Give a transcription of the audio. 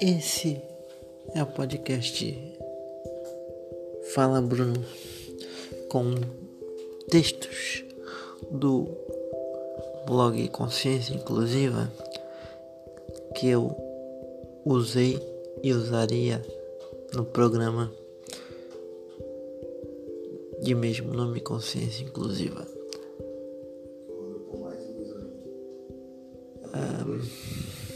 Esse é o podcast Fala Bruno com textos do blog Consciência Inclusiva que eu usei e usaria no programa de mesmo nome Consciência Inclusiva. Um,